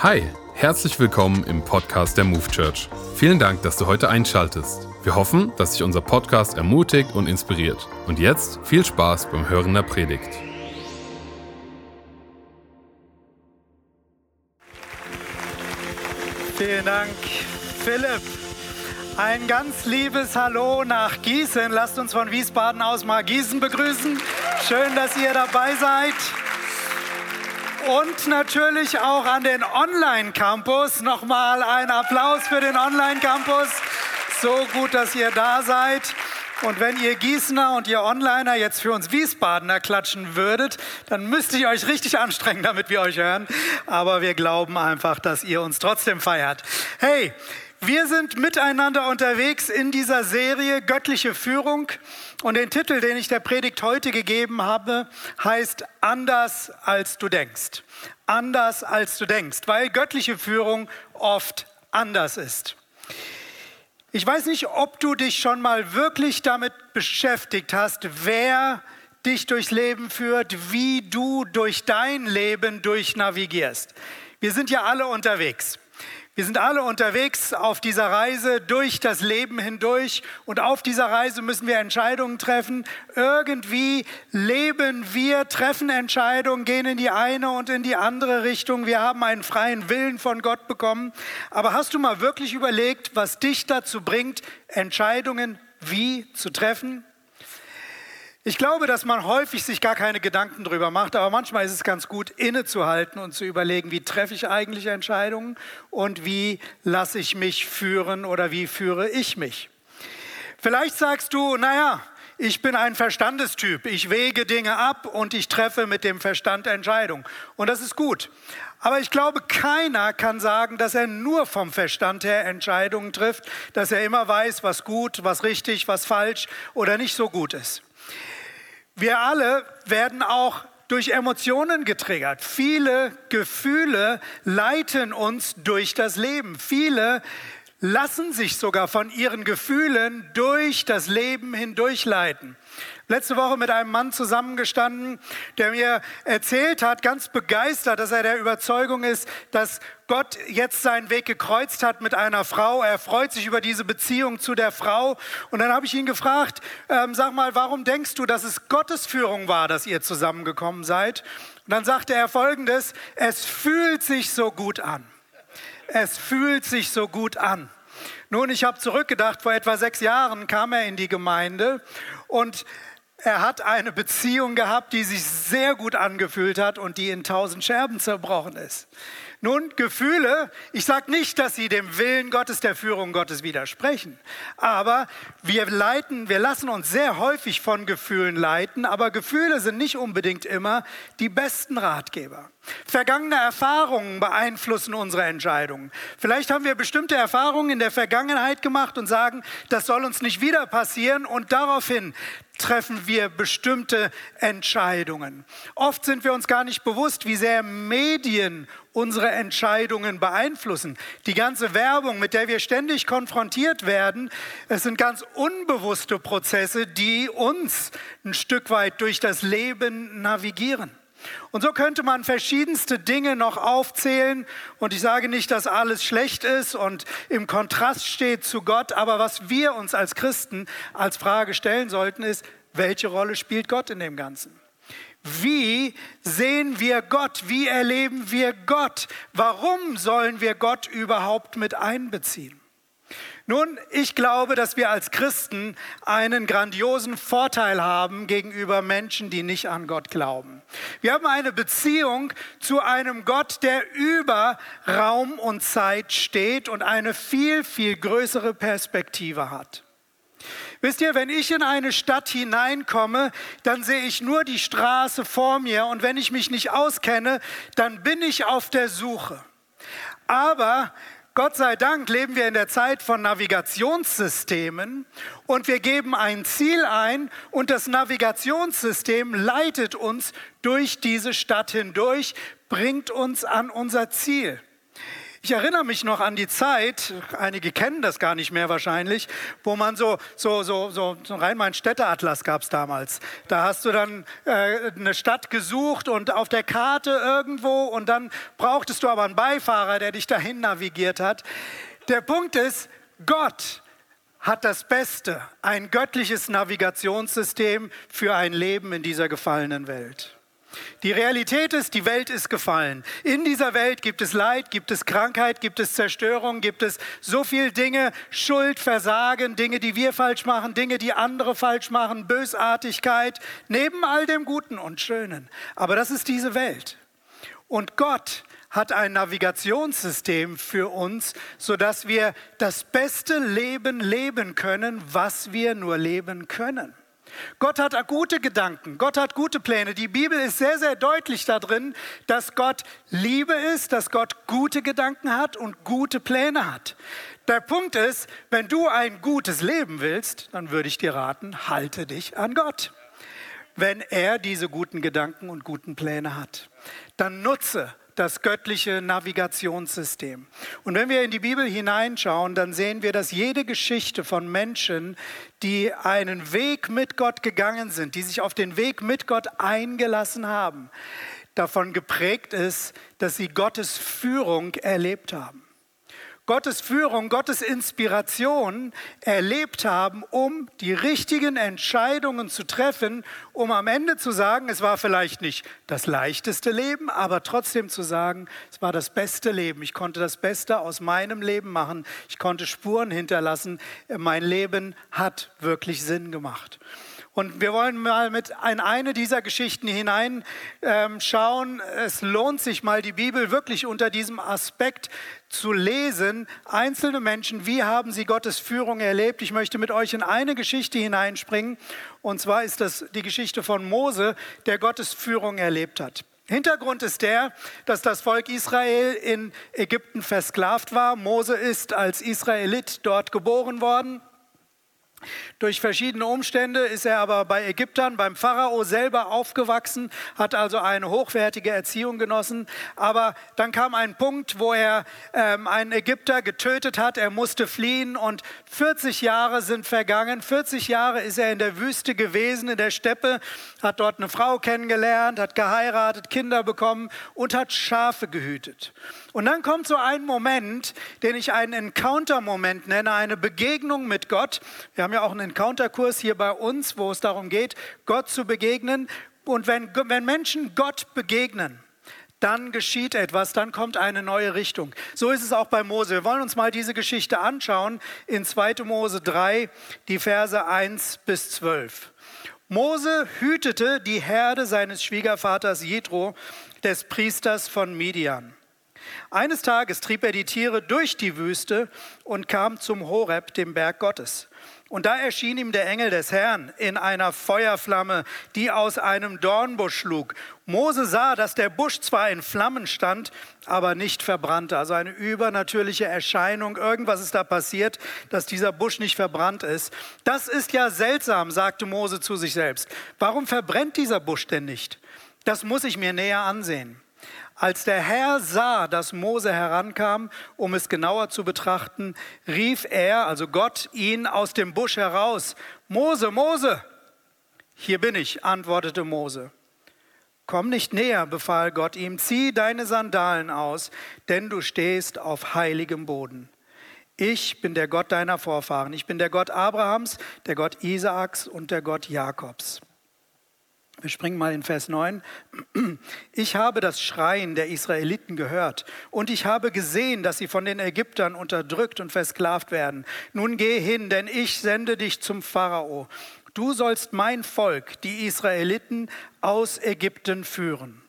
Hi, herzlich willkommen im Podcast der Move Church. Vielen Dank, dass du heute einschaltest. Wir hoffen, dass sich unser Podcast ermutigt und inspiriert. Und jetzt viel Spaß beim Hören der Predigt. Vielen Dank, Philipp. Ein ganz liebes Hallo nach Gießen. Lasst uns von Wiesbaden aus mal Gießen begrüßen. Schön, dass ihr dabei seid. Und natürlich auch an den Online-Campus. Nochmal ein Applaus für den Online-Campus. So gut, dass ihr da seid. Und wenn ihr Gießener und ihr Onliner jetzt für uns Wiesbadener klatschen würdet, dann müsste ich euch richtig anstrengen, damit wir euch hören. Aber wir glauben einfach, dass ihr uns trotzdem feiert. Hey, wir sind miteinander unterwegs in dieser Serie Göttliche Führung und den Titel, den ich der Predigt heute gegeben habe, heißt Anders als du denkst. Anders als du denkst, weil göttliche Führung oft anders ist. Ich weiß nicht, ob du dich schon mal wirklich damit beschäftigt hast, wer dich durchs Leben führt, wie du durch dein Leben durchnavigierst. Wir sind ja alle unterwegs. Wir sind alle unterwegs auf dieser Reise durch das Leben hindurch und auf dieser Reise müssen wir Entscheidungen treffen. Irgendwie leben wir, treffen Entscheidungen, gehen in die eine und in die andere Richtung. Wir haben einen freien Willen von Gott bekommen. Aber hast du mal wirklich überlegt, was dich dazu bringt, Entscheidungen wie zu treffen? Ich glaube, dass man häufig sich gar keine Gedanken darüber macht, aber manchmal ist es ganz gut, innezuhalten und zu überlegen, wie treffe ich eigentlich Entscheidungen und wie lasse ich mich führen oder wie führe ich mich. Vielleicht sagst du, naja, ich bin ein Verstandestyp, ich wege Dinge ab und ich treffe mit dem Verstand Entscheidungen. Und das ist gut. Aber ich glaube, keiner kann sagen, dass er nur vom Verstand her Entscheidungen trifft, dass er immer weiß, was gut, was richtig, was falsch oder nicht so gut ist. Wir alle werden auch durch Emotionen getriggert. Viele Gefühle leiten uns durch das Leben. Viele lassen sich sogar von ihren Gefühlen durch das Leben hindurchleiten letzte Woche mit einem Mann zusammengestanden, der mir erzählt hat, ganz begeistert, dass er der Überzeugung ist, dass Gott jetzt seinen Weg gekreuzt hat mit einer Frau. Er freut sich über diese Beziehung zu der Frau. Und dann habe ich ihn gefragt, ähm, sag mal, warum denkst du, dass es Gottes Führung war, dass ihr zusammengekommen seid? Und dann sagte er folgendes, es fühlt sich so gut an. Es fühlt sich so gut an. Nun, ich habe zurückgedacht, vor etwa sechs Jahren kam er in die Gemeinde und er hat eine Beziehung gehabt, die sich sehr gut angefühlt hat und die in tausend Scherben zerbrochen ist. Nun, Gefühle, ich sage nicht, dass sie dem Willen Gottes, der Führung Gottes widersprechen, aber wir leiten, wir lassen uns sehr häufig von Gefühlen leiten, aber Gefühle sind nicht unbedingt immer die besten Ratgeber. Vergangene Erfahrungen beeinflussen unsere Entscheidungen. Vielleicht haben wir bestimmte Erfahrungen in der Vergangenheit gemacht und sagen, das soll uns nicht wieder passieren und daraufhin treffen wir bestimmte Entscheidungen. Oft sind wir uns gar nicht bewusst, wie sehr Medien unsere Entscheidungen beeinflussen. Die ganze Werbung, mit der wir ständig konfrontiert werden, es sind ganz unbewusste Prozesse, die uns ein Stück weit durch das Leben navigieren. Und so könnte man verschiedenste Dinge noch aufzählen. Und ich sage nicht, dass alles schlecht ist und im Kontrast steht zu Gott. Aber was wir uns als Christen als Frage stellen sollten, ist, welche Rolle spielt Gott in dem Ganzen? Wie sehen wir Gott? Wie erleben wir Gott? Warum sollen wir Gott überhaupt mit einbeziehen? Nun, ich glaube, dass wir als Christen einen grandiosen Vorteil haben gegenüber Menschen, die nicht an Gott glauben. Wir haben eine Beziehung zu einem Gott, der über Raum und Zeit steht und eine viel, viel größere Perspektive hat. Wisst ihr, wenn ich in eine Stadt hineinkomme, dann sehe ich nur die Straße vor mir und wenn ich mich nicht auskenne, dann bin ich auf der Suche. Aber Gott sei Dank leben wir in der Zeit von Navigationssystemen und wir geben ein Ziel ein und das Navigationssystem leitet uns durch diese Stadt hindurch, bringt uns an unser Ziel. Ich erinnere mich noch an die Zeit, einige kennen das gar nicht mehr wahrscheinlich, wo man so, so, so, so, so Rhein-Main-Städte-Atlas gab es damals. Da hast du dann äh, eine Stadt gesucht und auf der Karte irgendwo und dann brauchtest du aber einen Beifahrer, der dich dahin navigiert hat. Der Punkt ist, Gott hat das Beste, ein göttliches Navigationssystem für ein Leben in dieser gefallenen Welt. Die Realität ist, die Welt ist gefallen. In dieser Welt gibt es Leid, gibt es Krankheit, gibt es Zerstörung, gibt es so viele Dinge, Schuld, Versagen, Dinge, die wir falsch machen, Dinge, die andere falsch machen, Bösartigkeit, neben all dem Guten und Schönen. Aber das ist diese Welt. Und Gott hat ein Navigationssystem für uns, sodass wir das beste Leben leben können, was wir nur leben können. Gott hat gute Gedanken, Gott hat gute Pläne. Die Bibel ist sehr, sehr deutlich darin, dass Gott Liebe ist, dass Gott gute Gedanken hat und gute Pläne hat. Der Punkt ist, wenn du ein gutes Leben willst, dann würde ich dir raten, halte dich an Gott. Wenn er diese guten Gedanken und guten Pläne hat, dann nutze das göttliche Navigationssystem. Und wenn wir in die Bibel hineinschauen, dann sehen wir, dass jede Geschichte von Menschen, die einen Weg mit Gott gegangen sind, die sich auf den Weg mit Gott eingelassen haben, davon geprägt ist, dass sie Gottes Führung erlebt haben. Gottes Führung, Gottes Inspiration erlebt haben, um die richtigen Entscheidungen zu treffen, um am Ende zu sagen, es war vielleicht nicht das leichteste Leben, aber trotzdem zu sagen, es war das beste Leben. Ich konnte das Beste aus meinem Leben machen. Ich konnte Spuren hinterlassen. Mein Leben hat wirklich Sinn gemacht. Und wir wollen mal mit in eine dieser Geschichten hineinschauen. Ähm, es lohnt sich mal, die Bibel wirklich unter diesem Aspekt zu lesen. Einzelne Menschen, wie haben sie Gottes Führung erlebt? Ich möchte mit euch in eine Geschichte hineinspringen. Und zwar ist das die Geschichte von Mose, der Gottes Führung erlebt hat. Hintergrund ist der, dass das Volk Israel in Ägypten versklavt war. Mose ist als Israelit dort geboren worden. Durch verschiedene Umstände ist er aber bei Ägyptern, beim Pharao selber aufgewachsen, hat also eine hochwertige Erziehung genossen. Aber dann kam ein Punkt, wo er ähm, einen Ägypter getötet hat. Er musste fliehen und 40 Jahre sind vergangen. 40 Jahre ist er in der Wüste gewesen, in der Steppe, hat dort eine Frau kennengelernt, hat geheiratet, Kinder bekommen und hat Schafe gehütet. Und dann kommt so ein Moment, den ich einen Encounter-Moment nenne, eine Begegnung mit Gott. Wir haben ja auch einen Encounter-Kurs hier bei uns, wo es darum geht, Gott zu begegnen. Und wenn, wenn Menschen Gott begegnen, dann geschieht etwas, dann kommt eine neue Richtung. So ist es auch bei Mose. Wir wollen uns mal diese Geschichte anschauen in 2. Mose 3, die Verse 1 bis 12. Mose hütete die Herde seines Schwiegervaters Jethro, des Priesters von Midian. Eines Tages trieb er die Tiere durch die Wüste und kam zum Horeb, dem Berg Gottes. Und da erschien ihm der Engel des Herrn in einer Feuerflamme, die aus einem Dornbusch schlug. Mose sah, dass der Busch zwar in Flammen stand, aber nicht verbrannte. Also eine übernatürliche Erscheinung. Irgendwas ist da passiert, dass dieser Busch nicht verbrannt ist. Das ist ja seltsam, sagte Mose zu sich selbst. Warum verbrennt dieser Busch denn nicht? Das muss ich mir näher ansehen. Als der Herr sah, dass Mose herankam, um es genauer zu betrachten, rief er, also Gott, ihn aus dem Busch heraus. Mose, Mose! Hier bin ich, antwortete Mose. Komm nicht näher, befahl Gott ihm, zieh deine Sandalen aus, denn du stehst auf heiligem Boden. Ich bin der Gott deiner Vorfahren, ich bin der Gott Abrahams, der Gott Isaaks und der Gott Jakobs. Wir springen mal in Vers 9. Ich habe das Schreien der Israeliten gehört und ich habe gesehen, dass sie von den Ägyptern unterdrückt und versklavt werden. Nun geh hin, denn ich sende dich zum Pharao. Du sollst mein Volk, die Israeliten, aus Ägypten führen.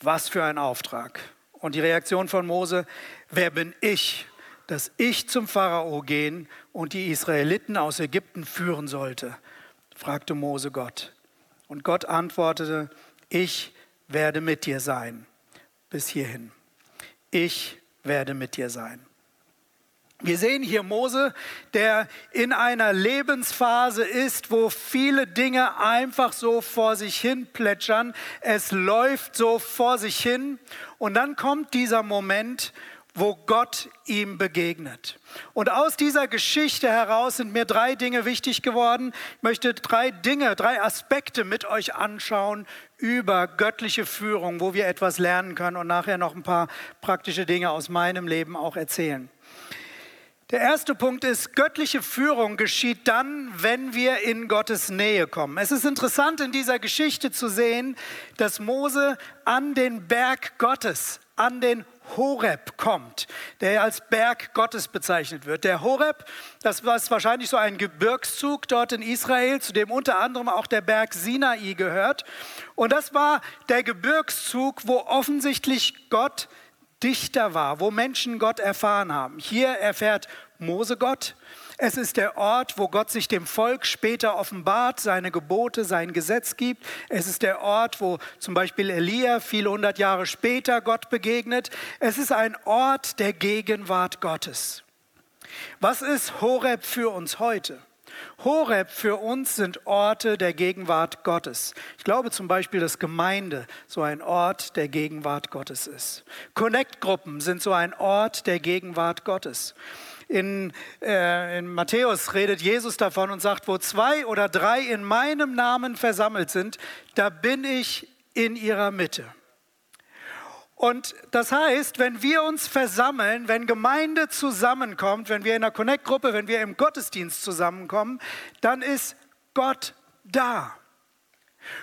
Was für ein Auftrag. Und die Reaktion von Mose, wer bin ich, dass ich zum Pharao gehen und die Israeliten aus Ägypten führen sollte? Fragte Mose Gott. Und Gott antwortete, ich werde mit dir sein. Bis hierhin. Ich werde mit dir sein. Wir sehen hier Mose, der in einer Lebensphase ist, wo viele Dinge einfach so vor sich hin plätschern. Es läuft so vor sich hin. Und dann kommt dieser Moment, wo Gott ihm begegnet. Und aus dieser Geschichte heraus sind mir drei Dinge wichtig geworden. Ich möchte drei Dinge, drei Aspekte mit euch anschauen über göttliche Führung, wo wir etwas lernen können und nachher noch ein paar praktische Dinge aus meinem Leben auch erzählen. Der erste Punkt ist, göttliche Führung geschieht dann, wenn wir in Gottes Nähe kommen. Es ist interessant in dieser Geschichte zu sehen, dass Mose an den Berg Gottes, an den Horeb kommt, der als Berg Gottes bezeichnet wird. Der Horeb, das war wahrscheinlich so ein Gebirgszug dort in Israel, zu dem unter anderem auch der Berg Sinai gehört. Und das war der Gebirgszug, wo offensichtlich Gott dichter war, wo Menschen Gott erfahren haben. Hier erfährt Mose Gott. Es ist der Ort, wo Gott sich dem Volk später offenbart, seine Gebote, sein Gesetz gibt. Es ist der Ort, wo zum Beispiel Elia viele hundert Jahre später Gott begegnet. Es ist ein Ort der Gegenwart Gottes. Was ist Horeb für uns heute? Horeb für uns sind Orte der Gegenwart Gottes. Ich glaube zum Beispiel, dass Gemeinde so ein Ort der Gegenwart Gottes ist. Connect-Gruppen sind so ein Ort der Gegenwart Gottes. In, äh, in Matthäus redet Jesus davon und sagt, wo zwei oder drei in meinem Namen versammelt sind, da bin ich in ihrer Mitte. Und das heißt, wenn wir uns versammeln, wenn Gemeinde zusammenkommt, wenn wir in der Connect-Gruppe, wenn wir im Gottesdienst zusammenkommen, dann ist Gott da.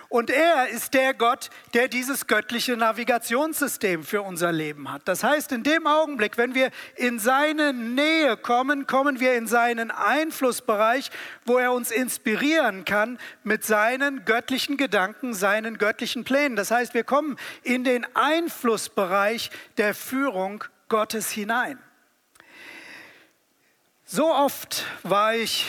Und er ist der Gott, der dieses göttliche Navigationssystem für unser Leben hat. Das heißt, in dem Augenblick, wenn wir in seine Nähe kommen, kommen wir in seinen Einflussbereich, wo er uns inspirieren kann mit seinen göttlichen Gedanken, seinen göttlichen Plänen. Das heißt, wir kommen in den Einflussbereich der Führung Gottes hinein. So oft war ich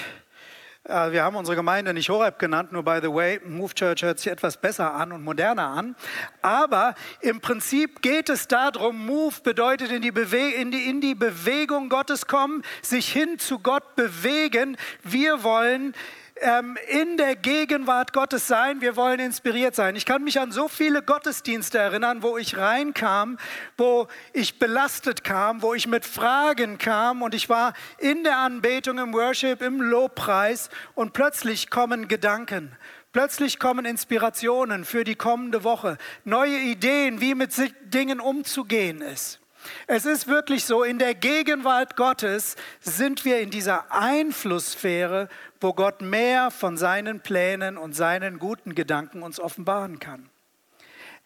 wir haben unsere Gemeinde nicht Horeb genannt, nur by the way, Move Church hört sich etwas besser an und moderner an. Aber im Prinzip geht es darum, Move bedeutet in die, Bewe in die, in die Bewegung Gottes kommen, sich hin zu Gott bewegen. Wir wollen ähm, in der Gegenwart Gottes sein, wir wollen inspiriert sein. Ich kann mich an so viele Gottesdienste erinnern, wo ich reinkam, wo ich belastet kam, wo ich mit Fragen kam und ich war in der Anbetung, im Worship, im Lobpreis und plötzlich kommen Gedanken. Plötzlich kommen Inspirationen für die kommende Woche, neue Ideen, wie mit Dingen umzugehen ist. Es ist wirklich so, in der Gegenwart Gottes sind wir in dieser Einflusssphäre, wo Gott mehr von seinen Plänen und seinen guten Gedanken uns offenbaren kann.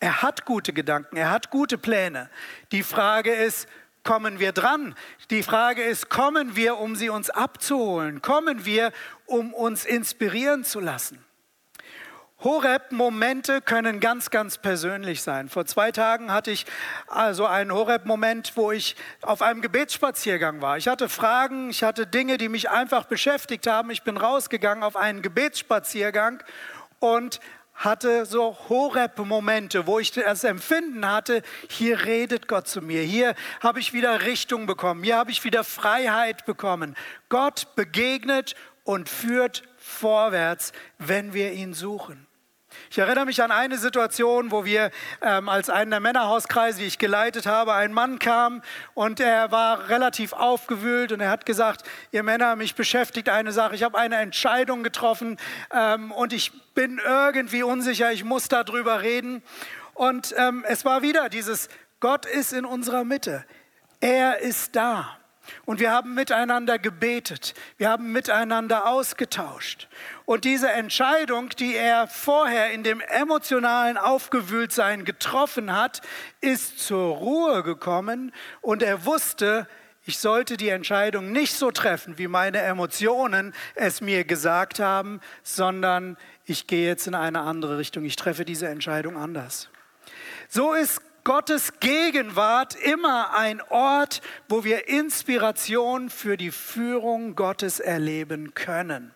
Er hat gute Gedanken, er hat gute Pläne. Die Frage ist, kommen wir dran? Die Frage ist, kommen wir, um sie uns abzuholen? Kommen wir, um uns inspirieren zu lassen? Horeb-Momente können ganz, ganz persönlich sein. Vor zwei Tagen hatte ich also einen Horeb-Moment, wo ich auf einem Gebetsspaziergang war. Ich hatte Fragen, ich hatte Dinge, die mich einfach beschäftigt haben. Ich bin rausgegangen auf einen Gebetsspaziergang und hatte so Horeb-Momente, wo ich das Empfinden hatte, hier redet Gott zu mir, hier habe ich wieder Richtung bekommen, hier habe ich wieder Freiheit bekommen. Gott begegnet und führt vorwärts, wenn wir ihn suchen. Ich erinnere mich an eine Situation, wo wir ähm, als einen der Männerhauskreise, die ich geleitet habe, ein Mann kam und er war relativ aufgewühlt und er hat gesagt, ihr Männer, mich beschäftigt eine Sache, ich habe eine Entscheidung getroffen ähm, und ich bin irgendwie unsicher, ich muss darüber reden. Und ähm, es war wieder dieses, Gott ist in unserer Mitte, er ist da. Und wir haben miteinander gebetet, wir haben miteinander ausgetauscht. Und diese Entscheidung, die er vorher in dem emotionalen Aufgewühltsein getroffen hat, ist zur Ruhe gekommen und er wusste, ich sollte die Entscheidung nicht so treffen, wie meine Emotionen es mir gesagt haben, sondern ich gehe jetzt in eine andere Richtung. Ich treffe diese Entscheidung anders. So ist Gottes Gegenwart immer ein Ort, wo wir Inspiration für die Führung Gottes erleben können.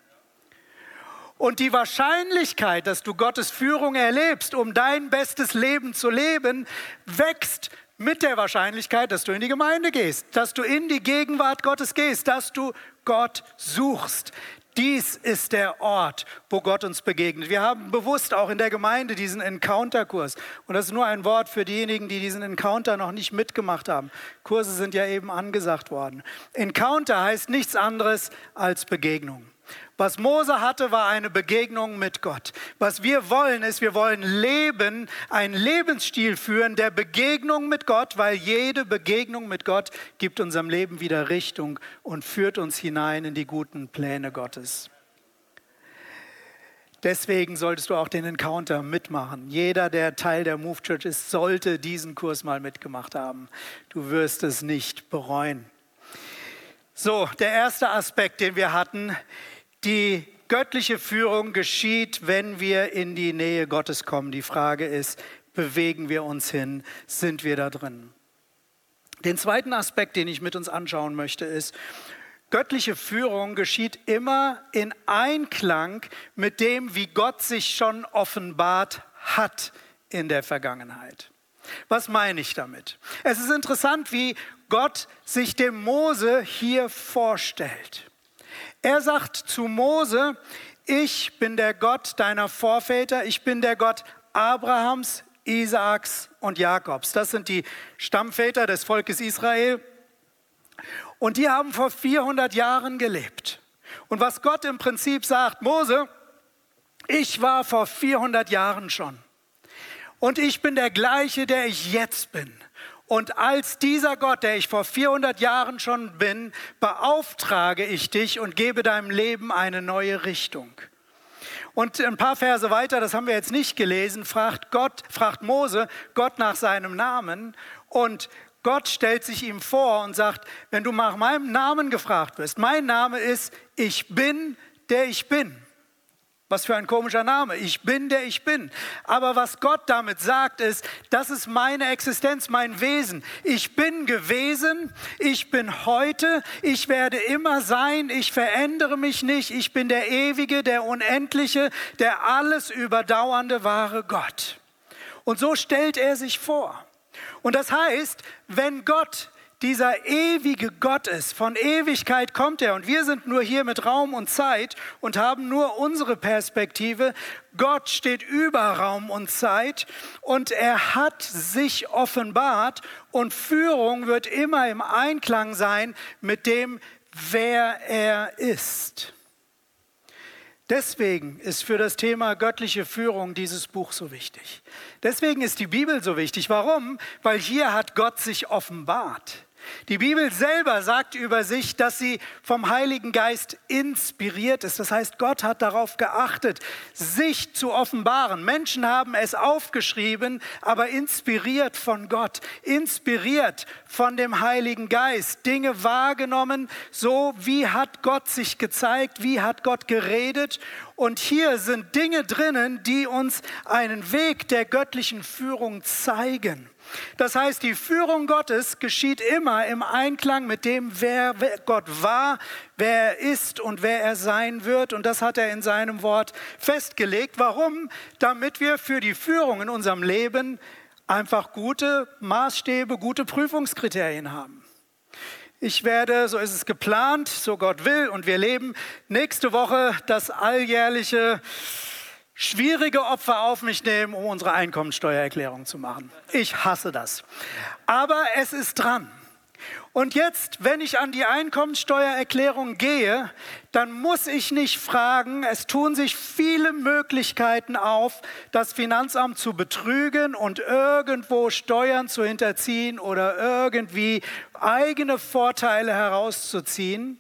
Und die Wahrscheinlichkeit, dass du Gottes Führung erlebst, um dein bestes Leben zu leben, wächst mit der Wahrscheinlichkeit, dass du in die Gemeinde gehst, dass du in die Gegenwart Gottes gehst, dass du Gott suchst. Dies ist der Ort, wo Gott uns begegnet. Wir haben bewusst auch in der Gemeinde diesen Encounter-Kurs. Und das ist nur ein Wort für diejenigen, die diesen Encounter noch nicht mitgemacht haben. Kurse sind ja eben angesagt worden. Encounter heißt nichts anderes als Begegnung. Was Mose hatte, war eine Begegnung mit Gott. Was wir wollen, ist, wir wollen leben, einen Lebensstil führen der Begegnung mit Gott, weil jede Begegnung mit Gott gibt unserem Leben wieder Richtung und führt uns hinein in die guten Pläne Gottes. Deswegen solltest du auch den Encounter mitmachen. Jeder, der Teil der Move Church ist, sollte diesen Kurs mal mitgemacht haben. Du wirst es nicht bereuen. So, der erste Aspekt, den wir hatten, die göttliche Führung geschieht, wenn wir in die Nähe Gottes kommen. Die Frage ist, bewegen wir uns hin? Sind wir da drin? Den zweiten Aspekt, den ich mit uns anschauen möchte, ist, göttliche Führung geschieht immer in Einklang mit dem, wie Gott sich schon offenbart hat in der Vergangenheit. Was meine ich damit? Es ist interessant, wie Gott sich dem Mose hier vorstellt. Er sagt zu Mose, ich bin der Gott deiner Vorväter, ich bin der Gott Abrahams, Isaaks und Jakobs. Das sind die Stammväter des Volkes Israel. Und die haben vor 400 Jahren gelebt. Und was Gott im Prinzip sagt, Mose, ich war vor 400 Jahren schon. Und ich bin der gleiche, der ich jetzt bin. Und als dieser Gott, der ich vor 400 Jahren schon bin, beauftrage ich dich und gebe deinem Leben eine neue Richtung. Und ein paar Verse weiter, das haben wir jetzt nicht gelesen, fragt Gott, fragt Mose Gott nach seinem Namen und Gott stellt sich ihm vor und sagt, wenn du nach meinem Namen gefragt wirst, mein Name ist, ich bin, der ich bin. Was für ein komischer Name. Ich bin der ich bin. Aber was Gott damit sagt, ist, das ist meine Existenz, mein Wesen. Ich bin gewesen, ich bin heute, ich werde immer sein, ich verändere mich nicht. Ich bin der ewige, der unendliche, der alles überdauernde wahre Gott. Und so stellt er sich vor. Und das heißt, wenn Gott dieser ewige Gott ist. Von Ewigkeit kommt er und wir sind nur hier mit Raum und Zeit und haben nur unsere Perspektive. Gott steht über Raum und Zeit und er hat sich offenbart und Führung wird immer im Einklang sein mit dem, wer er ist. Deswegen ist für das Thema göttliche Führung dieses Buch so wichtig. Deswegen ist die Bibel so wichtig. Warum? Weil hier hat Gott sich offenbart. Die Bibel selber sagt über sich, dass sie vom Heiligen Geist inspiriert ist. Das heißt, Gott hat darauf geachtet, sich zu offenbaren. Menschen haben es aufgeschrieben, aber inspiriert von Gott, inspiriert von dem Heiligen Geist, Dinge wahrgenommen, so wie hat Gott sich gezeigt, wie hat Gott geredet. Und hier sind Dinge drinnen, die uns einen Weg der göttlichen Führung zeigen. Das heißt, die Führung Gottes geschieht immer im Einklang mit dem, wer Gott war, wer er ist und wer er sein wird. Und das hat er in seinem Wort festgelegt. Warum? Damit wir für die Führung in unserem Leben einfach gute Maßstäbe, gute Prüfungskriterien haben. Ich werde, so ist es geplant, so Gott will, und wir leben nächste Woche das alljährliche schwierige Opfer auf mich nehmen, um unsere Einkommensteuererklärung zu machen. Ich hasse das. Aber es ist dran. Und jetzt, wenn ich an die Einkommensteuererklärung gehe, dann muss ich nicht fragen, es tun sich viele Möglichkeiten auf, das Finanzamt zu betrügen und irgendwo Steuern zu hinterziehen oder irgendwie eigene Vorteile herauszuziehen.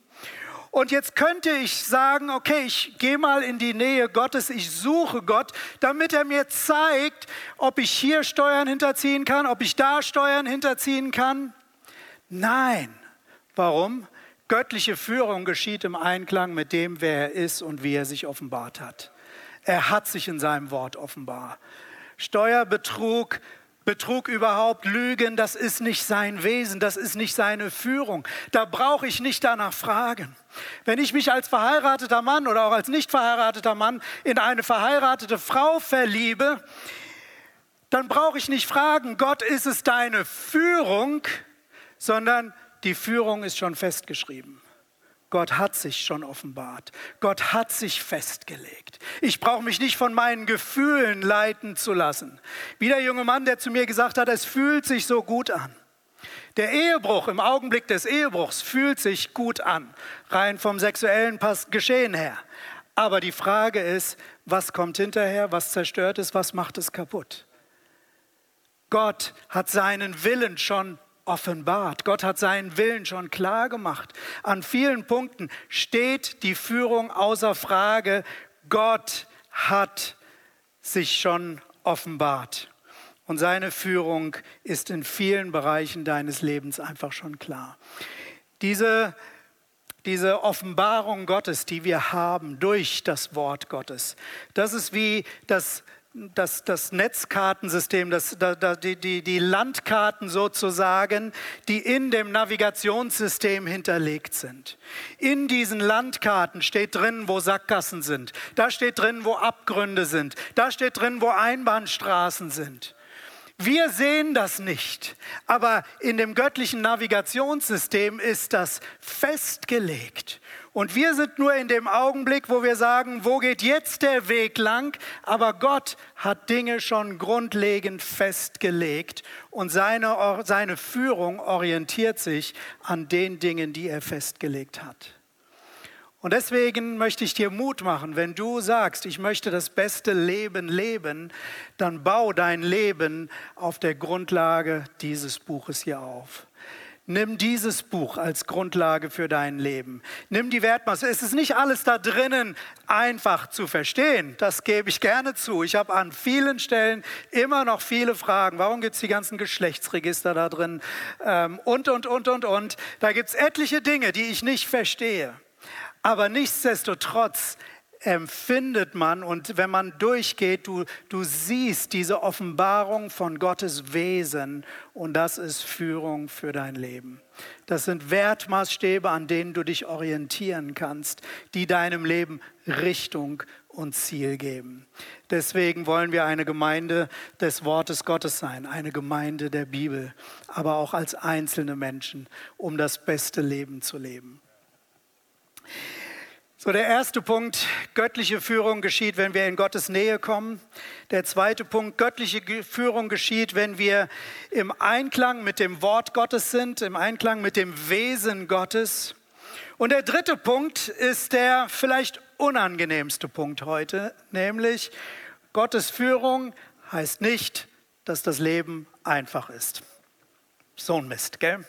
Und jetzt könnte ich sagen, okay, ich gehe mal in die Nähe Gottes, ich suche Gott, damit er mir zeigt, ob ich hier Steuern hinterziehen kann, ob ich da Steuern hinterziehen kann. Nein. Warum? Göttliche Führung geschieht im Einklang mit dem, wer er ist und wie er sich offenbart hat. Er hat sich in seinem Wort offenbar. Steuerbetrug Betrug überhaupt, Lügen, das ist nicht sein Wesen, das ist nicht seine Führung. Da brauche ich nicht danach fragen. Wenn ich mich als verheirateter Mann oder auch als nicht verheirateter Mann in eine verheiratete Frau verliebe, dann brauche ich nicht fragen, Gott, ist es deine Führung, sondern die Führung ist schon festgeschrieben. Gott hat sich schon offenbart. Gott hat sich festgelegt. Ich brauche mich nicht von meinen Gefühlen leiten zu lassen. Wie der junge Mann, der zu mir gesagt hat, es fühlt sich so gut an. Der Ehebruch im Augenblick des Ehebruchs fühlt sich gut an, rein vom sexuellen Geschehen her. Aber die Frage ist, was kommt hinterher, was zerstört es, was macht es kaputt? Gott hat seinen Willen schon offenbart. Gott hat seinen Willen schon klar gemacht. An vielen Punkten steht die Führung außer Frage. Gott hat sich schon offenbart. Und seine Führung ist in vielen Bereichen deines Lebens einfach schon klar. Diese, diese Offenbarung Gottes, die wir haben durch das Wort Gottes, das ist wie das das, das Netzkartensystem, das, das, die, die, die Landkarten sozusagen, die in dem Navigationssystem hinterlegt sind. In diesen Landkarten steht drin, wo Sackgassen sind. Da steht drin, wo Abgründe sind. Da steht drin, wo Einbahnstraßen sind. Wir sehen das nicht, aber in dem göttlichen Navigationssystem ist das festgelegt. Und wir sind nur in dem Augenblick, wo wir sagen, wo geht jetzt der Weg lang? Aber Gott hat Dinge schon grundlegend festgelegt und seine, seine Führung orientiert sich an den Dingen, die er festgelegt hat. Und deswegen möchte ich dir Mut machen, wenn du sagst, ich möchte das beste Leben leben, dann bau dein Leben auf der Grundlage dieses Buches hier auf. Nimm dieses Buch als Grundlage für dein Leben. Nimm die Wertmaße. Es ist nicht alles da drinnen einfach zu verstehen. Das gebe ich gerne zu. Ich habe an vielen Stellen immer noch viele Fragen. Warum gibt es die ganzen Geschlechtsregister da drin? Ähm, und, und, und, und, und. Da gibt es etliche Dinge, die ich nicht verstehe. Aber nichtsdestotrotz empfindet man und wenn man durchgeht, du, du siehst diese Offenbarung von Gottes Wesen und das ist Führung für dein Leben. Das sind Wertmaßstäbe, an denen du dich orientieren kannst, die deinem Leben Richtung und Ziel geben. Deswegen wollen wir eine Gemeinde des Wortes Gottes sein, eine Gemeinde der Bibel, aber auch als einzelne Menschen, um das beste Leben zu leben. So, der erste Punkt, göttliche Führung geschieht, wenn wir in Gottes Nähe kommen. Der zweite Punkt, göttliche Führung geschieht, wenn wir im Einklang mit dem Wort Gottes sind, im Einklang mit dem Wesen Gottes. Und der dritte Punkt ist der vielleicht unangenehmste Punkt heute, nämlich Gottes Führung heißt nicht, dass das Leben einfach ist. So ein Mist, gell?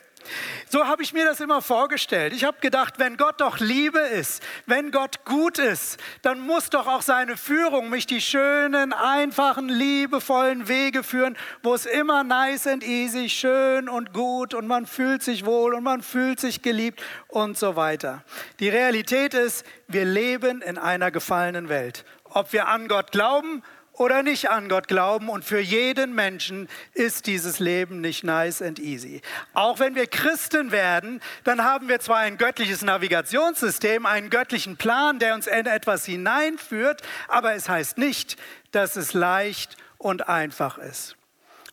So habe ich mir das immer vorgestellt. Ich habe gedacht, wenn Gott doch Liebe ist, wenn Gott gut ist, dann muss doch auch seine Führung mich die schönen, einfachen, liebevollen Wege führen, wo es immer nice and easy, schön und gut und man fühlt sich wohl und man fühlt sich geliebt und so weiter. Die Realität ist, wir leben in einer gefallenen Welt. Ob wir an Gott glauben oder nicht an Gott glauben. Und für jeden Menschen ist dieses Leben nicht nice and easy. Auch wenn wir Christen werden, dann haben wir zwar ein göttliches Navigationssystem, einen göttlichen Plan, der uns in etwas hineinführt, aber es heißt nicht, dass es leicht und einfach ist.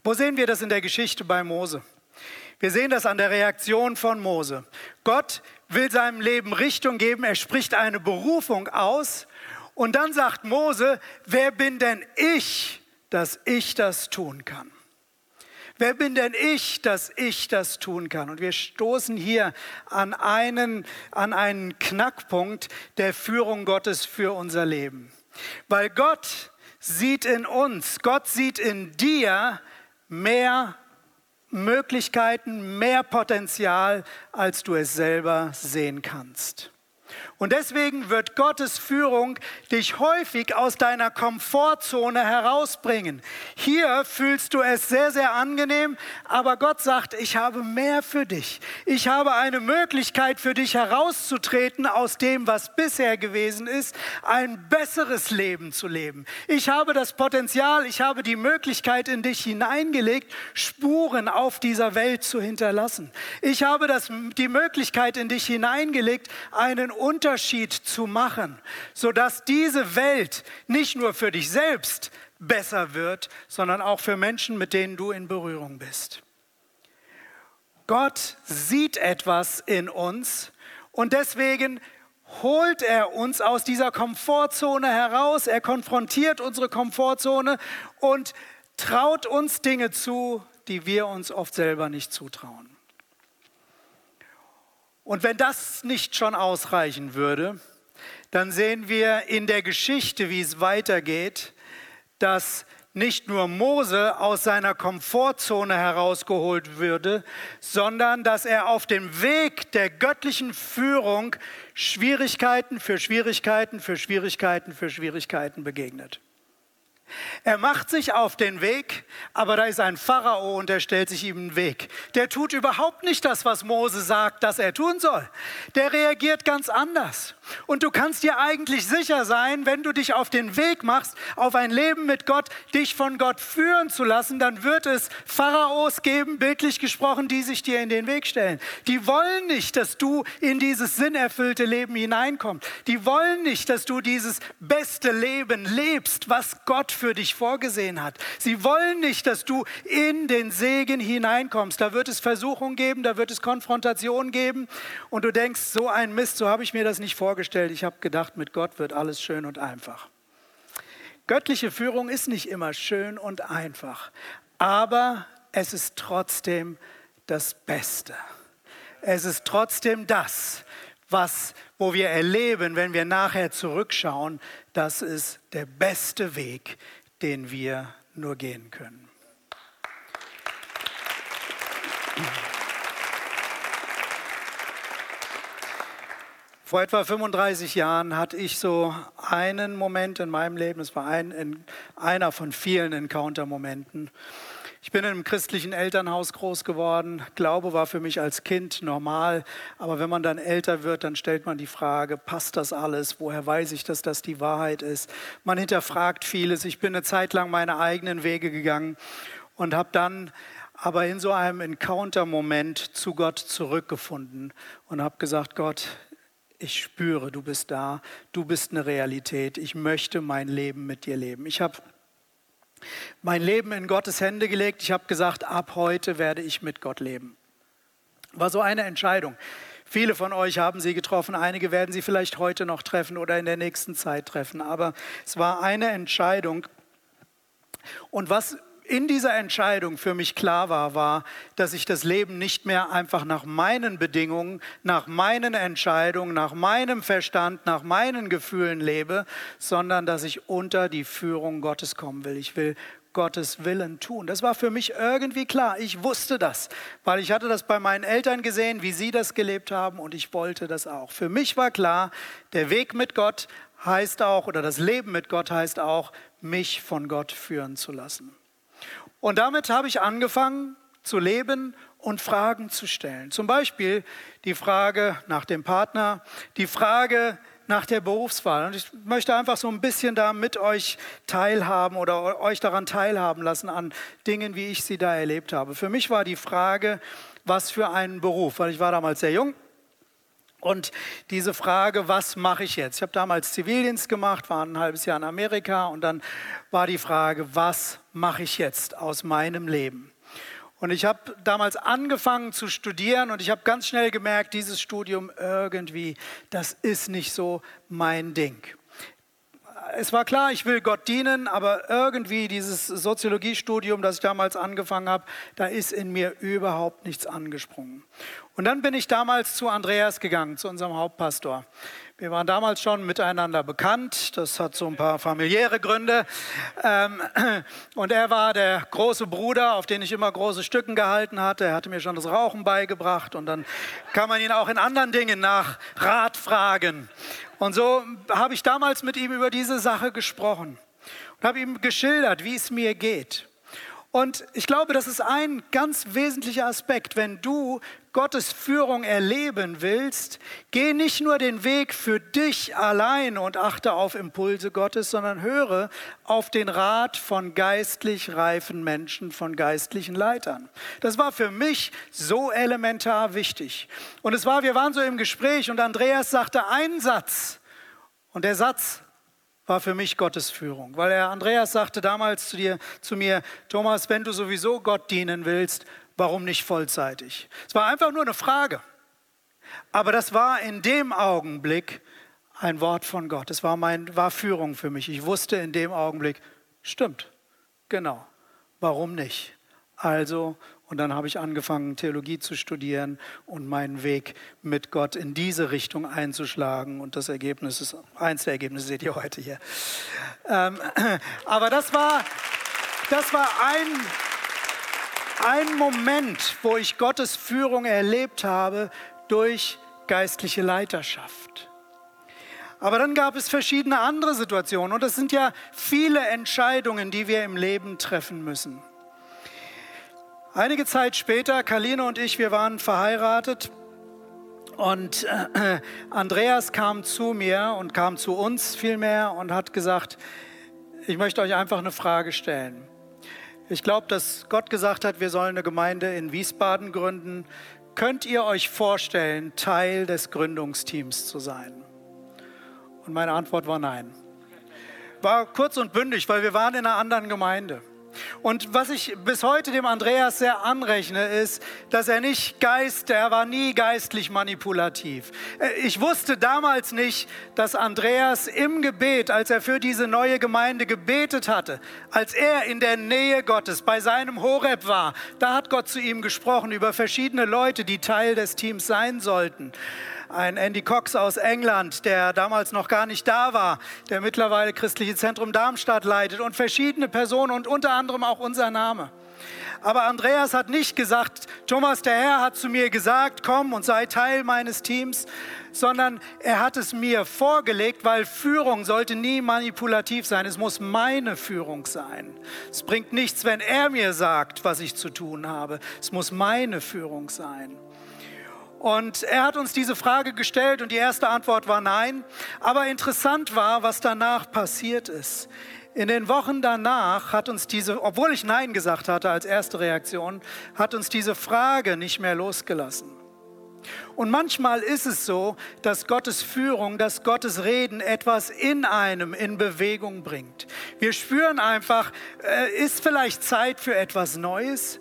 Wo sehen wir das in der Geschichte bei Mose? Wir sehen das an der Reaktion von Mose. Gott will seinem Leben Richtung geben, er spricht eine Berufung aus und dann sagt Mose, wer bin denn ich, dass ich das tun kann? Wer bin denn ich, dass ich das tun kann? Und wir stoßen hier an einen, an einen Knackpunkt der Führung Gottes für unser Leben. Weil Gott sieht in uns, Gott sieht in dir mehr Möglichkeiten, mehr Potenzial, als du es selber sehen kannst. Und deswegen wird Gottes Führung dich häufig aus deiner Komfortzone herausbringen. Hier fühlst du es sehr, sehr angenehm, aber Gott sagt, ich habe mehr für dich. Ich habe eine Möglichkeit für dich herauszutreten aus dem, was bisher gewesen ist, ein besseres Leben zu leben. Ich habe das Potenzial, ich habe die Möglichkeit in dich hineingelegt, Spuren auf dieser Welt zu hinterlassen. Ich habe das, die Möglichkeit in dich hineingelegt, einen Unterschied zu machen, sodass diese Welt nicht nur für dich selbst besser wird, sondern auch für Menschen, mit denen du in Berührung bist. Gott sieht etwas in uns und deswegen holt er uns aus dieser Komfortzone heraus. Er konfrontiert unsere Komfortzone und traut uns Dinge zu, die wir uns oft selber nicht zutrauen. Und wenn das nicht schon ausreichen würde, dann sehen wir in der Geschichte, wie es weitergeht, dass nicht nur Mose aus seiner Komfortzone herausgeholt würde, sondern dass er auf dem Weg der göttlichen Führung Schwierigkeiten für Schwierigkeiten für Schwierigkeiten für Schwierigkeiten begegnet. Er macht sich auf den Weg, aber da ist ein Pharao und der stellt sich ihm einen Weg. Der tut überhaupt nicht das, was Mose sagt, dass er tun soll. Der reagiert ganz anders. Und du kannst dir eigentlich sicher sein, wenn du dich auf den Weg machst, auf ein Leben mit Gott, dich von Gott führen zu lassen, dann wird es Pharaos geben, bildlich gesprochen, die sich dir in den Weg stellen. Die wollen nicht, dass du in dieses sinnerfüllte Leben hineinkommst. Die wollen nicht, dass du dieses beste Leben lebst, was Gott für dich vorgesehen hat. Sie wollen nicht, dass du in den Segen hineinkommst. Da wird es Versuchung geben, da wird es Konfrontation geben und du denkst, so ein Mist, so habe ich mir das nicht vorgestellt. Ich habe gedacht, mit Gott wird alles schön und einfach. Göttliche Führung ist nicht immer schön und einfach, aber es ist trotzdem das Beste. Es ist trotzdem das, was, wo wir erleben, wenn wir nachher zurückschauen, das ist der beste Weg, den wir nur gehen können. Vor etwa 35 Jahren hatte ich so einen Moment in meinem Leben, es war ein, einer von vielen Encounter-Momenten, ich bin in einem christlichen Elternhaus groß geworden. Glaube war für mich als Kind normal. Aber wenn man dann älter wird, dann stellt man die Frage, passt das alles? Woher weiß ich, dass das die Wahrheit ist? Man hinterfragt vieles. Ich bin eine Zeit lang meine eigenen Wege gegangen und habe dann aber in so einem Encounter-Moment zu Gott zurückgefunden und habe gesagt, Gott, ich spüre, du bist da, du bist eine Realität, ich möchte mein Leben mit dir leben. Ich habe mein Leben in Gottes Hände gelegt. Ich habe gesagt, ab heute werde ich mit Gott leben. War so eine Entscheidung. Viele von euch haben sie getroffen, einige werden sie vielleicht heute noch treffen oder in der nächsten Zeit treffen, aber es war eine Entscheidung. Und was in dieser Entscheidung für mich klar war, war, dass ich das Leben nicht mehr einfach nach meinen Bedingungen, nach meinen Entscheidungen, nach meinem Verstand, nach meinen Gefühlen lebe, sondern dass ich unter die Führung Gottes kommen will. Ich will Gottes Willen tun. Das war für mich irgendwie klar. Ich wusste das, weil ich hatte das bei meinen Eltern gesehen, wie sie das gelebt haben und ich wollte das auch. Für mich war klar, der Weg mit Gott heißt auch, oder das Leben mit Gott heißt auch, mich von Gott führen zu lassen. Und damit habe ich angefangen zu leben und Fragen zu stellen. Zum Beispiel die Frage nach dem Partner, die Frage nach der Berufswahl. Und ich möchte einfach so ein bisschen da mit euch teilhaben oder euch daran teilhaben lassen an Dingen, wie ich sie da erlebt habe. Für mich war die Frage, was für einen Beruf, weil ich war damals sehr jung und diese Frage, was mache ich jetzt? Ich habe damals Zivildienst gemacht, war ein halbes Jahr in Amerika und dann war die Frage, was mache ich jetzt aus meinem Leben? Und ich habe damals angefangen zu studieren und ich habe ganz schnell gemerkt, dieses Studium irgendwie, das ist nicht so mein Ding es war klar, ich will Gott dienen, aber irgendwie dieses Soziologiestudium, das ich damals angefangen habe, da ist in mir überhaupt nichts angesprungen. Und dann bin ich damals zu Andreas gegangen, zu unserem Hauptpastor. Wir waren damals schon miteinander bekannt. Das hat so ein paar familiäre Gründe. Ähm, und er war der große Bruder, auf den ich immer große Stücken gehalten hatte. Er hatte mir schon das Rauchen beigebracht. Und dann kann man ihn auch in anderen Dingen nach Rat fragen. Und so habe ich damals mit ihm über diese Sache gesprochen und habe ihm geschildert, wie es mir geht. Und ich glaube, das ist ein ganz wesentlicher Aspekt. Wenn du Gottes Führung erleben willst, geh nicht nur den Weg für dich allein und achte auf Impulse Gottes, sondern höre auf den Rat von geistlich reifen Menschen, von geistlichen Leitern. Das war für mich so elementar wichtig. Und es war, wir waren so im Gespräch und Andreas sagte einen Satz. Und der Satz war für mich Gottes Führung. Weil er, Andreas sagte damals zu, dir, zu mir, Thomas, wenn du sowieso Gott dienen willst, warum nicht vollzeitig? Es war einfach nur eine Frage. Aber das war in dem Augenblick ein Wort von Gott. Es war, mein, war Führung für mich. Ich wusste in dem Augenblick, stimmt, genau, warum nicht? Also, und dann habe ich angefangen, Theologie zu studieren und meinen Weg mit Gott in diese Richtung einzuschlagen. Und das Ergebnis ist, eins der Ergebnisse seht ihr heute hier. Ähm, aber das war, das war ein, ein Moment, wo ich Gottes Führung erlebt habe durch geistliche Leiterschaft. Aber dann gab es verschiedene andere Situationen und es sind ja viele Entscheidungen, die wir im Leben treffen müssen. Einige Zeit später, Kaline und ich, wir waren verheiratet und äh, Andreas kam zu mir und kam zu uns vielmehr und hat gesagt, ich möchte euch einfach eine Frage stellen. Ich glaube, dass Gott gesagt hat, wir sollen eine Gemeinde in Wiesbaden gründen. Könnt ihr euch vorstellen, Teil des Gründungsteams zu sein? Und meine Antwort war nein. War kurz und bündig, weil wir waren in einer anderen Gemeinde. Und was ich bis heute dem Andreas sehr anrechne, ist, dass er nicht Geist, er war nie geistlich manipulativ. Äh, ich wusste damals nicht, dass Andreas im Gebet, als er für diese neue Gemeinde gebetet hatte, als er in der Nähe Gottes bei seinem Horeb war, da hat Gott zu ihm gesprochen über verschiedene Leute, die Teil des Teams sein sollten ein Andy Cox aus England, der damals noch gar nicht da war, der mittlerweile Christliche Zentrum Darmstadt leitet und verschiedene Personen und unter anderem auch unser Name. Aber Andreas hat nicht gesagt, Thomas, der Herr hat zu mir gesagt, komm und sei Teil meines Teams, sondern er hat es mir vorgelegt, weil Führung sollte nie manipulativ sein. Es muss meine Führung sein. Es bringt nichts, wenn er mir sagt, was ich zu tun habe. Es muss meine Führung sein. Und er hat uns diese Frage gestellt und die erste Antwort war nein. Aber interessant war, was danach passiert ist. In den Wochen danach hat uns diese, obwohl ich Nein gesagt hatte als erste Reaktion, hat uns diese Frage nicht mehr losgelassen. Und manchmal ist es so, dass Gottes Führung, dass Gottes Reden etwas in einem in Bewegung bringt. Wir spüren einfach, äh, ist vielleicht Zeit für etwas Neues?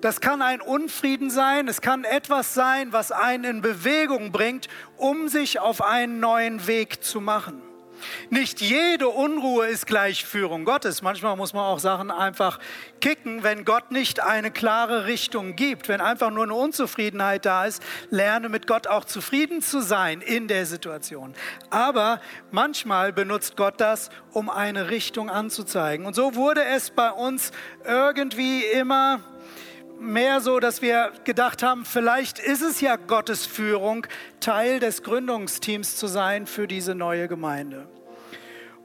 Das kann ein Unfrieden sein, es kann etwas sein, was einen in Bewegung bringt, um sich auf einen neuen Weg zu machen. Nicht jede Unruhe ist gleich Führung Gottes. Manchmal muss man auch Sachen einfach kicken, wenn Gott nicht eine klare Richtung gibt. Wenn einfach nur eine Unzufriedenheit da ist, lerne mit Gott auch zufrieden zu sein in der Situation. Aber manchmal benutzt Gott das, um eine Richtung anzuzeigen. Und so wurde es bei uns irgendwie immer mehr so, dass wir gedacht haben, vielleicht ist es ja Gottes Führung, Teil des Gründungsteams zu sein für diese neue Gemeinde.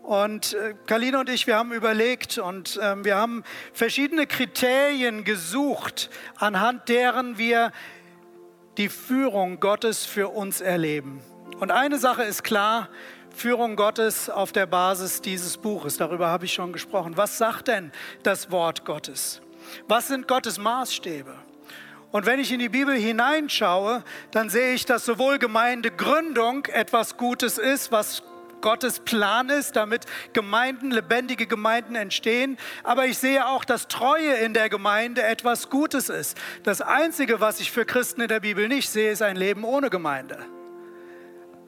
Und äh, Kalina und ich, wir haben überlegt und äh, wir haben verschiedene Kriterien gesucht, anhand deren wir die Führung Gottes für uns erleben. Und eine Sache ist klar, Führung Gottes auf der Basis dieses Buches, darüber habe ich schon gesprochen. Was sagt denn das Wort Gottes? Was sind Gottes Maßstäbe? Und wenn ich in die Bibel hineinschaue, dann sehe ich, dass sowohl Gemeindegründung etwas Gutes ist, was Gottes Plan ist, damit Gemeinden, lebendige Gemeinden entstehen. Aber ich sehe auch, dass Treue in der Gemeinde etwas Gutes ist. Das Einzige, was ich für Christen in der Bibel nicht sehe, ist ein Leben ohne Gemeinde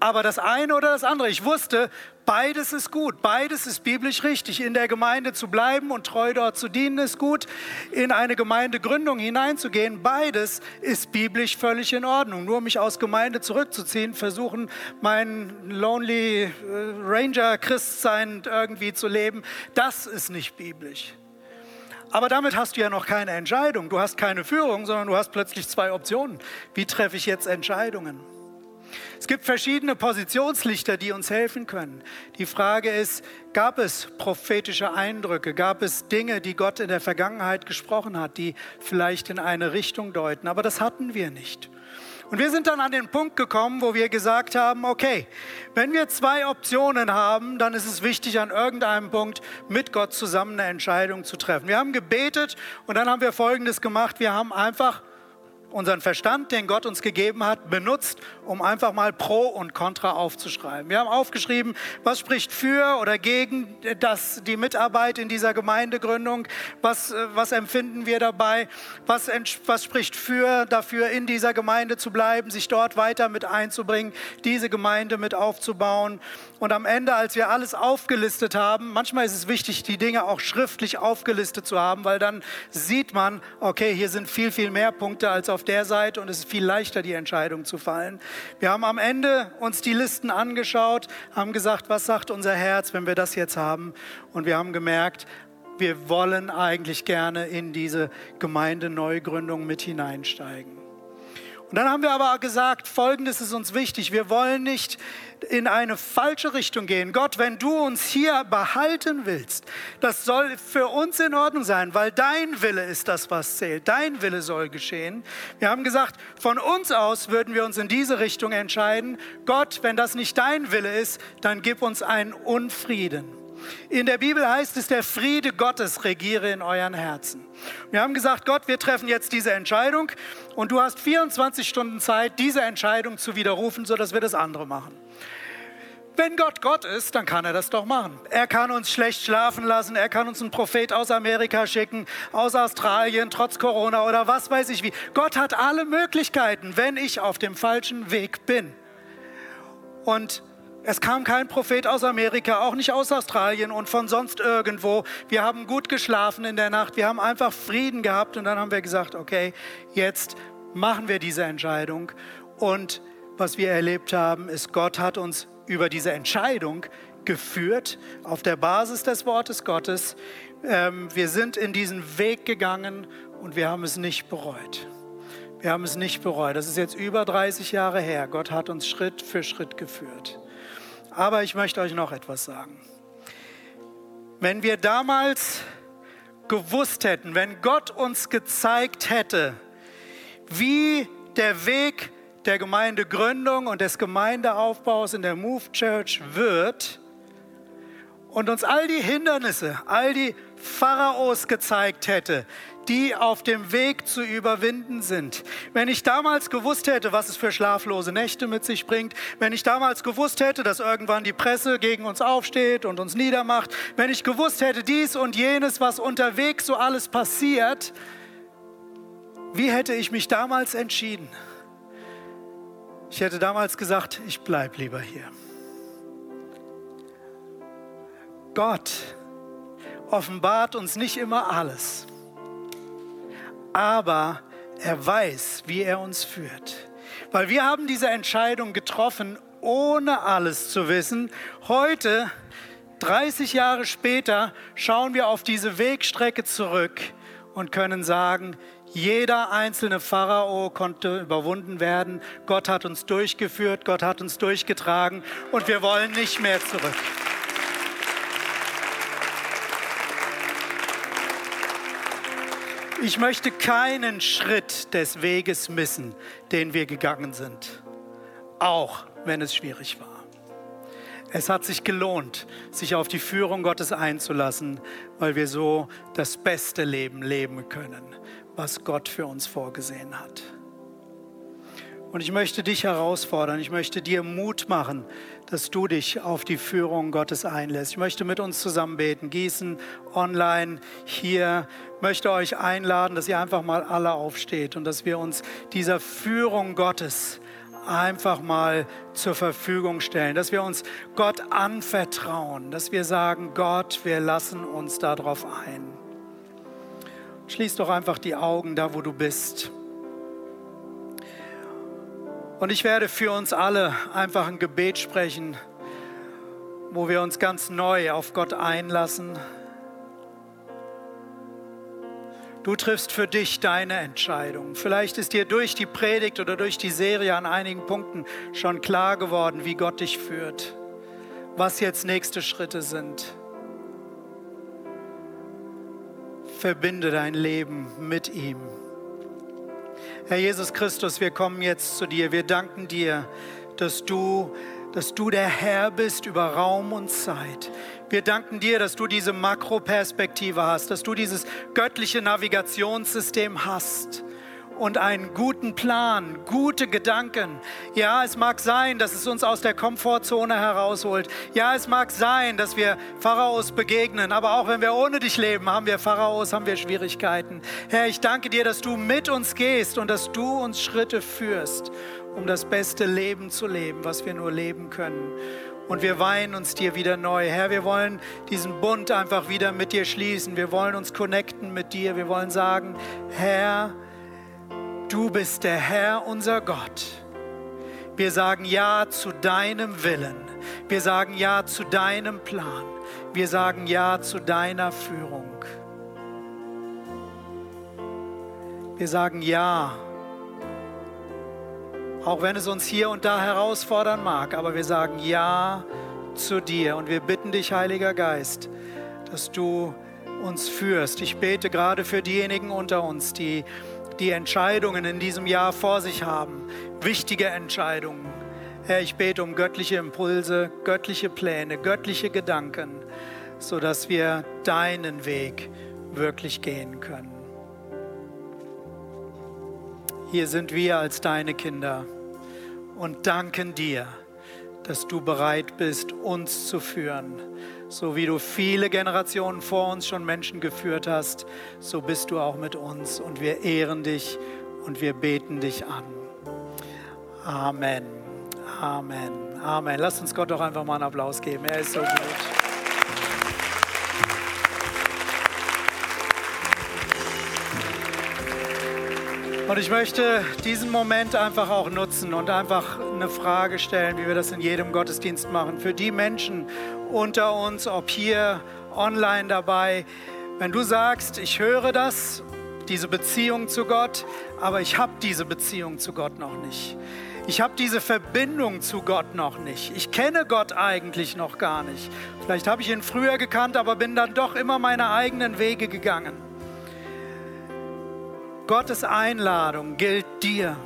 aber das eine oder das andere. Ich wusste, beides ist gut, beides ist biblisch richtig. In der Gemeinde zu bleiben und treu dort zu dienen ist gut. In eine Gemeindegründung hineinzugehen, beides ist biblisch völlig in Ordnung. Nur mich aus Gemeinde zurückzuziehen, versuchen, mein Lonely äh, Ranger Christsein irgendwie zu leben, das ist nicht biblisch. Aber damit hast du ja noch keine Entscheidung. Du hast keine Führung, sondern du hast plötzlich zwei Optionen. Wie treffe ich jetzt Entscheidungen? Es gibt verschiedene Positionslichter, die uns helfen können. Die Frage ist, gab es prophetische Eindrücke, gab es Dinge, die Gott in der Vergangenheit gesprochen hat, die vielleicht in eine Richtung deuten? Aber das hatten wir nicht. Und wir sind dann an den Punkt gekommen, wo wir gesagt haben, okay, wenn wir zwei Optionen haben, dann ist es wichtig, an irgendeinem Punkt mit Gott zusammen eine Entscheidung zu treffen. Wir haben gebetet und dann haben wir Folgendes gemacht. Wir haben einfach unseren Verstand, den Gott uns gegeben hat, benutzt, um einfach mal Pro und Contra aufzuschreiben. Wir haben aufgeschrieben, was spricht für oder gegen das, die Mitarbeit in dieser Gemeindegründung, was, äh, was empfinden wir dabei, was, was spricht für dafür, in dieser Gemeinde zu bleiben, sich dort weiter mit einzubringen, diese Gemeinde mit aufzubauen. Und am Ende, als wir alles aufgelistet haben, manchmal ist es wichtig, die Dinge auch schriftlich aufgelistet zu haben, weil dann sieht man, okay, hier sind viel, viel mehr Punkte als auf der Seite und es ist viel leichter, die Entscheidung zu fallen. Wir haben am Ende uns die Listen angeschaut, haben gesagt, was sagt unser Herz, wenn wir das jetzt haben? Und wir haben gemerkt, wir wollen eigentlich gerne in diese Gemeindeneugründung mit hineinsteigen. Und dann haben wir aber gesagt, Folgendes ist uns wichtig. Wir wollen nicht in eine falsche Richtung gehen. Gott, wenn du uns hier behalten willst, das soll für uns in Ordnung sein, weil dein Wille ist das, was zählt. Dein Wille soll geschehen. Wir haben gesagt, von uns aus würden wir uns in diese Richtung entscheiden. Gott, wenn das nicht dein Wille ist, dann gib uns einen Unfrieden. In der Bibel heißt es, der Friede Gottes regiere in euren Herzen. Wir haben gesagt, Gott, wir treffen jetzt diese Entscheidung und du hast 24 Stunden Zeit, diese Entscheidung zu widerrufen, sodass wir das andere machen. Wenn Gott Gott ist, dann kann er das doch machen. Er kann uns schlecht schlafen lassen, er kann uns einen Prophet aus Amerika schicken, aus Australien, trotz Corona oder was weiß ich wie. Gott hat alle Möglichkeiten, wenn ich auf dem falschen Weg bin. Und es kam kein Prophet aus Amerika, auch nicht aus Australien und von sonst irgendwo. Wir haben gut geschlafen in der Nacht, wir haben einfach Frieden gehabt und dann haben wir gesagt, okay, jetzt machen wir diese Entscheidung. Und was wir erlebt haben, ist, Gott hat uns über diese Entscheidung geführt auf der Basis des Wortes Gottes. Ähm, wir sind in diesen Weg gegangen und wir haben es nicht bereut. Wir haben es nicht bereut. Das ist jetzt über 30 Jahre her. Gott hat uns Schritt für Schritt geführt. Aber ich möchte euch noch etwas sagen. Wenn wir damals gewusst hätten, wenn Gott uns gezeigt hätte, wie der Weg der Gemeindegründung und des Gemeindeaufbaus in der Move Church wird und uns all die Hindernisse, all die Pharaos gezeigt hätte, die auf dem Weg zu überwinden sind. Wenn ich damals gewusst hätte, was es für schlaflose Nächte mit sich bringt, wenn ich damals gewusst hätte, dass irgendwann die Presse gegen uns aufsteht und uns niedermacht, wenn ich gewusst hätte, dies und jenes, was unterwegs so alles passiert, wie hätte ich mich damals entschieden? Ich hätte damals gesagt, ich bleibe lieber hier. Gott offenbart uns nicht immer alles aber er weiß, wie er uns führt. Weil wir haben diese Entscheidung getroffen, ohne alles zu wissen. Heute, 30 Jahre später, schauen wir auf diese Wegstrecke zurück und können sagen, jeder einzelne Pharao konnte überwunden werden. Gott hat uns durchgeführt, Gott hat uns durchgetragen und wir wollen nicht mehr zurück. Ich möchte keinen Schritt des Weges missen, den wir gegangen sind, auch wenn es schwierig war. Es hat sich gelohnt, sich auf die Führung Gottes einzulassen, weil wir so das beste Leben leben können, was Gott für uns vorgesehen hat. Und ich möchte dich herausfordern, ich möchte dir Mut machen, dass du dich auf die Führung Gottes einlässt. Ich möchte mit uns zusammen beten, gießen, online, hier. Ich möchte euch einladen, dass ihr einfach mal alle aufsteht und dass wir uns dieser Führung Gottes einfach mal zur Verfügung stellen, dass wir uns Gott anvertrauen, dass wir sagen, Gott, wir lassen uns darauf ein. Schließ doch einfach die Augen da, wo du bist. Und ich werde für uns alle einfach ein Gebet sprechen, wo wir uns ganz neu auf Gott einlassen. Du triffst für dich deine Entscheidung. Vielleicht ist dir durch die Predigt oder durch die Serie an einigen Punkten schon klar geworden, wie Gott dich führt, was jetzt nächste Schritte sind. Verbinde dein Leben mit ihm. Herr Jesus Christus, wir kommen jetzt zu dir. Wir danken dir, dass du, dass du der Herr bist über Raum und Zeit. Wir danken dir, dass du diese Makroperspektive hast, dass du dieses göttliche Navigationssystem hast und einen guten Plan, gute Gedanken. Ja, es mag sein, dass es uns aus der Komfortzone herausholt. Ja, es mag sein, dass wir Pharaos begegnen. Aber auch wenn wir ohne dich leben, haben wir Pharaos, haben wir Schwierigkeiten. Herr, ich danke dir, dass du mit uns gehst und dass du uns Schritte führst, um das beste Leben zu leben, was wir nur leben können. Und wir weihen uns dir wieder neu. Herr, wir wollen diesen Bund einfach wieder mit dir schließen. Wir wollen uns connecten mit dir. Wir wollen sagen, Herr, du bist der Herr, unser Gott. Wir sagen Ja zu deinem Willen. Wir sagen Ja zu deinem Plan. Wir sagen Ja zu deiner Führung. Wir sagen Ja auch wenn es uns hier und da herausfordern mag, aber wir sagen Ja zu dir und wir bitten dich, Heiliger Geist, dass du uns führst. Ich bete gerade für diejenigen unter uns, die die Entscheidungen in diesem Jahr vor sich haben, wichtige Entscheidungen. Herr, ich bete um göttliche Impulse, göttliche Pläne, göttliche Gedanken, sodass wir deinen Weg wirklich gehen können. Hier sind wir als deine Kinder und danken dir, dass du bereit bist, uns zu führen. So wie du viele Generationen vor uns schon Menschen geführt hast, so bist du auch mit uns und wir ehren dich und wir beten dich an. Amen. Amen. Amen. Lass uns Gott doch einfach mal einen Applaus geben. Er ist so gut. Und ich möchte diesen Moment einfach auch nutzen und einfach eine Frage stellen, wie wir das in jedem Gottesdienst machen. Für die Menschen unter uns, ob hier online dabei, wenn du sagst, ich höre das, diese Beziehung zu Gott, aber ich habe diese Beziehung zu Gott noch nicht. Ich habe diese Verbindung zu Gott noch nicht. Ich kenne Gott eigentlich noch gar nicht. Vielleicht habe ich ihn früher gekannt, aber bin dann doch immer meine eigenen Wege gegangen. Gottes Einladung gilt dir,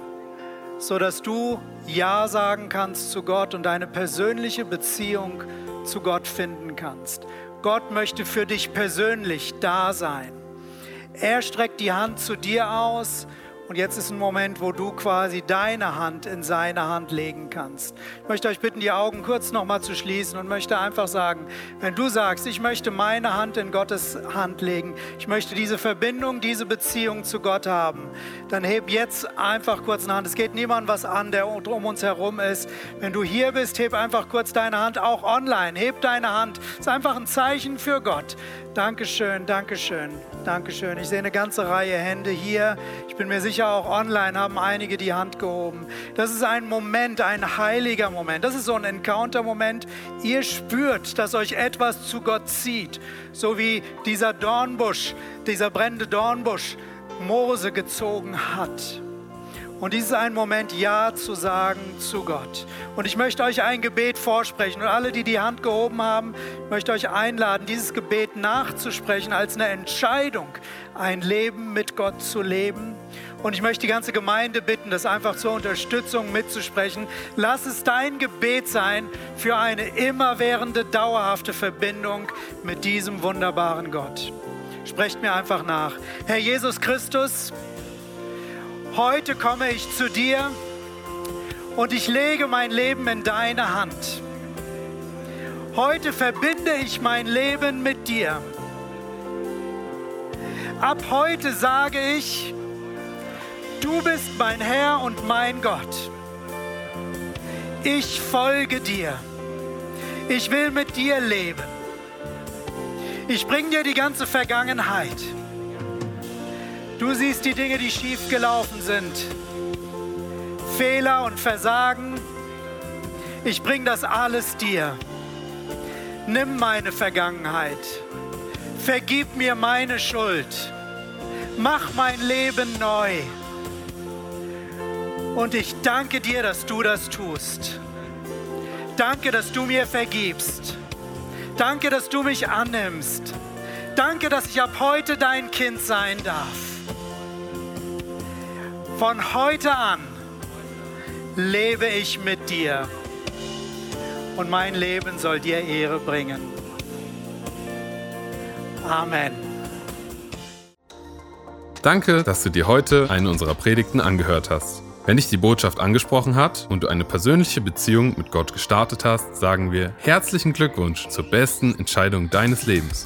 sodass du Ja sagen kannst zu Gott und eine persönliche Beziehung zu Gott finden kannst. Gott möchte für dich persönlich da sein. Er streckt die Hand zu dir aus und jetzt ist ein Moment, wo du quasi deine Hand in seine Hand legen kannst. Ich möchte euch bitten, die Augen kurz nochmal zu schließen und möchte einfach sagen, wenn du sagst, ich möchte meine Hand in Gottes Hand legen, ich möchte diese Verbindung, diese Beziehung zu Gott haben, dann heb jetzt einfach kurz eine Hand. Es geht niemand was an, der um uns herum ist. Wenn du hier bist, heb einfach kurz deine Hand, auch online. Heb deine Hand. Das ist einfach ein Zeichen für Gott. Dankeschön, Dankeschön, Dankeschön. Ich sehe eine ganze Reihe Hände hier. Ich bin mir sicher, auch online haben einige die Hand gehoben. Das ist ein Moment, ein heiliger Moment. Das ist so ein Encounter-Moment. Ihr spürt, dass euch etwas zu Gott zieht. So wie dieser Dornbusch, dieser brennende Dornbusch Mose gezogen hat. Und dies ist ein Moment, Ja zu sagen zu Gott. Und ich möchte euch ein Gebet vorsprechen. Und alle, die die Hand gehoben haben, möchte euch einladen, dieses Gebet nachzusprechen als eine Entscheidung, ein Leben mit Gott zu leben. Und ich möchte die ganze Gemeinde bitten, das einfach zur Unterstützung mitzusprechen. Lass es dein Gebet sein für eine immerwährende, dauerhafte Verbindung mit diesem wunderbaren Gott. Sprecht mir einfach nach. Herr Jesus Christus, Heute komme ich zu dir und ich lege mein Leben in deine Hand. Heute verbinde ich mein Leben mit dir. Ab heute sage ich, du bist mein Herr und mein Gott. Ich folge dir. Ich will mit dir leben. Ich bringe dir die ganze Vergangenheit. Du siehst die Dinge, die schief gelaufen sind. Fehler und Versagen. Ich bringe das alles dir. Nimm meine Vergangenheit. Vergib mir meine Schuld. Mach mein Leben neu. Und ich danke dir, dass du das tust. Danke, dass du mir vergibst. Danke, dass du mich annimmst. Danke, dass ich ab heute dein Kind sein darf. Von heute an lebe ich mit dir und mein Leben soll dir Ehre bringen. Amen. Danke, dass du dir heute eine unserer Predigten angehört hast. Wenn dich die Botschaft angesprochen hat und du eine persönliche Beziehung mit Gott gestartet hast, sagen wir herzlichen Glückwunsch zur besten Entscheidung deines Lebens.